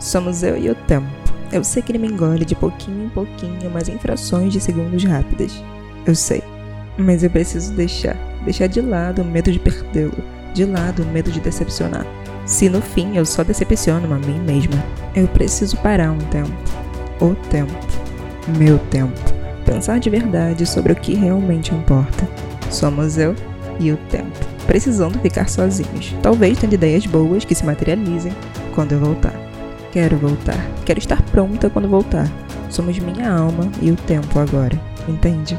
Somos eu e o tempo. Eu sei que ele me engole de pouquinho em pouquinho, mas em frações de segundos rápidas. Eu sei. Mas eu preciso deixar, deixar de lado o medo de perdê-lo, de lado o medo de decepcionar. Se no fim eu só decepciono a mim mesma, eu preciso parar um tempo. O tempo. Meu tempo. Pensar de verdade sobre o que realmente importa. Somos eu e o tempo. Precisando ficar sozinhos. Talvez tendo ideias boas que se materializem quando eu voltar. Quero voltar. Quero estar pronta quando voltar. Somos minha alma e o tempo agora. Entende?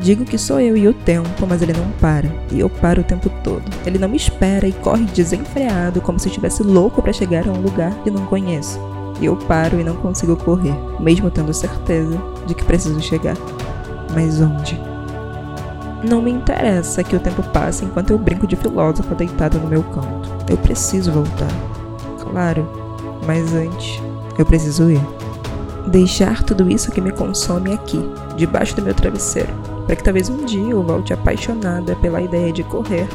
Digo que sou eu e o tempo, mas ele não para. E eu paro o tempo todo. Ele não me espera e corre desenfreado, como se estivesse louco para chegar a um lugar que não conheço. E eu paro e não consigo correr, mesmo tendo certeza de que preciso chegar. Mas onde? Não me interessa que o tempo passe enquanto eu brinco de filósofo deitado no meu canto. Eu preciso voltar. Claro, mas antes, eu preciso ir. Deixar tudo isso que me consome aqui, debaixo do meu travesseiro para que talvez um dia eu volte apaixonada pela ideia de correr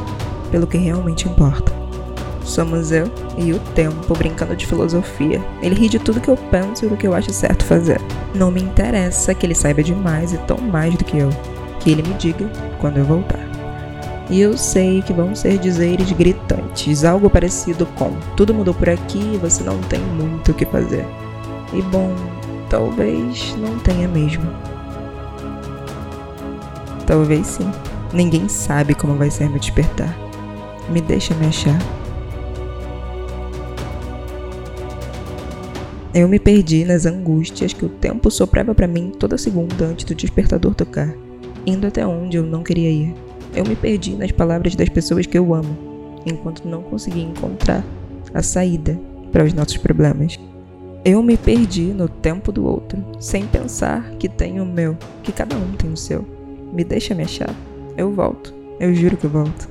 pelo que realmente importa. Somos eu e o tempo brincando de filosofia. Ele ri de tudo que eu penso e do que eu acho certo fazer. Não me interessa que ele saiba demais e tão mais do que eu. Que ele me diga quando eu voltar. E eu sei que vão ser dizeres gritantes, algo parecido com: tudo mudou por aqui e você não tem muito o que fazer. E bom, talvez não tenha mesmo. Talvez sim. Ninguém sabe como vai ser meu despertar. Me deixa me achar. Eu me perdi nas angústias que o tempo soprava para mim toda segunda antes do despertador tocar, indo até onde eu não queria ir. Eu me perdi nas palavras das pessoas que eu amo, enquanto não conseguia encontrar a saída para os nossos problemas. Eu me perdi no tempo do outro, sem pensar que tenho o meu, que cada um tem o seu. Me deixa me achar. Eu volto. Eu juro que eu volto.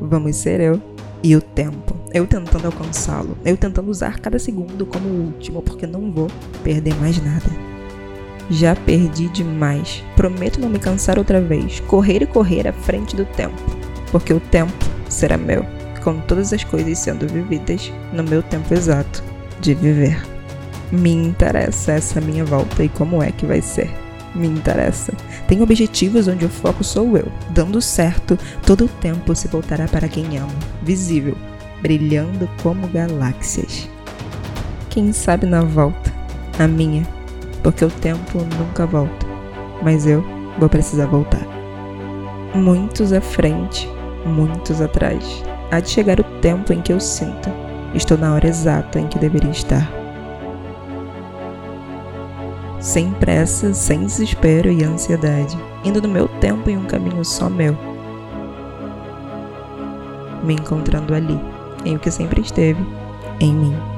Vamos ser eu e o tempo. Eu tentando alcançá-lo. Eu tentando usar cada segundo como o último, porque não vou perder mais nada. Já perdi demais. Prometo não me cansar outra vez. Correr e correr à frente do tempo. Porque o tempo será meu, com todas as coisas sendo vividas no meu tempo exato de viver. Me interessa essa minha volta e como é que vai ser me interessa. Tem objetivos onde o foco sou eu. Dando certo, todo o tempo se voltará para quem amo, visível, brilhando como galáxias. Quem sabe na volta, a minha, porque o tempo nunca volta, mas eu vou precisar voltar. Muitos à frente, muitos atrás. Há de chegar o tempo em que eu sinta, estou na hora exata em que deveria estar sem pressa, sem desespero e ansiedade, indo no meu tempo em um caminho só meu. Me encontrando ali, em o que sempre esteve, em mim.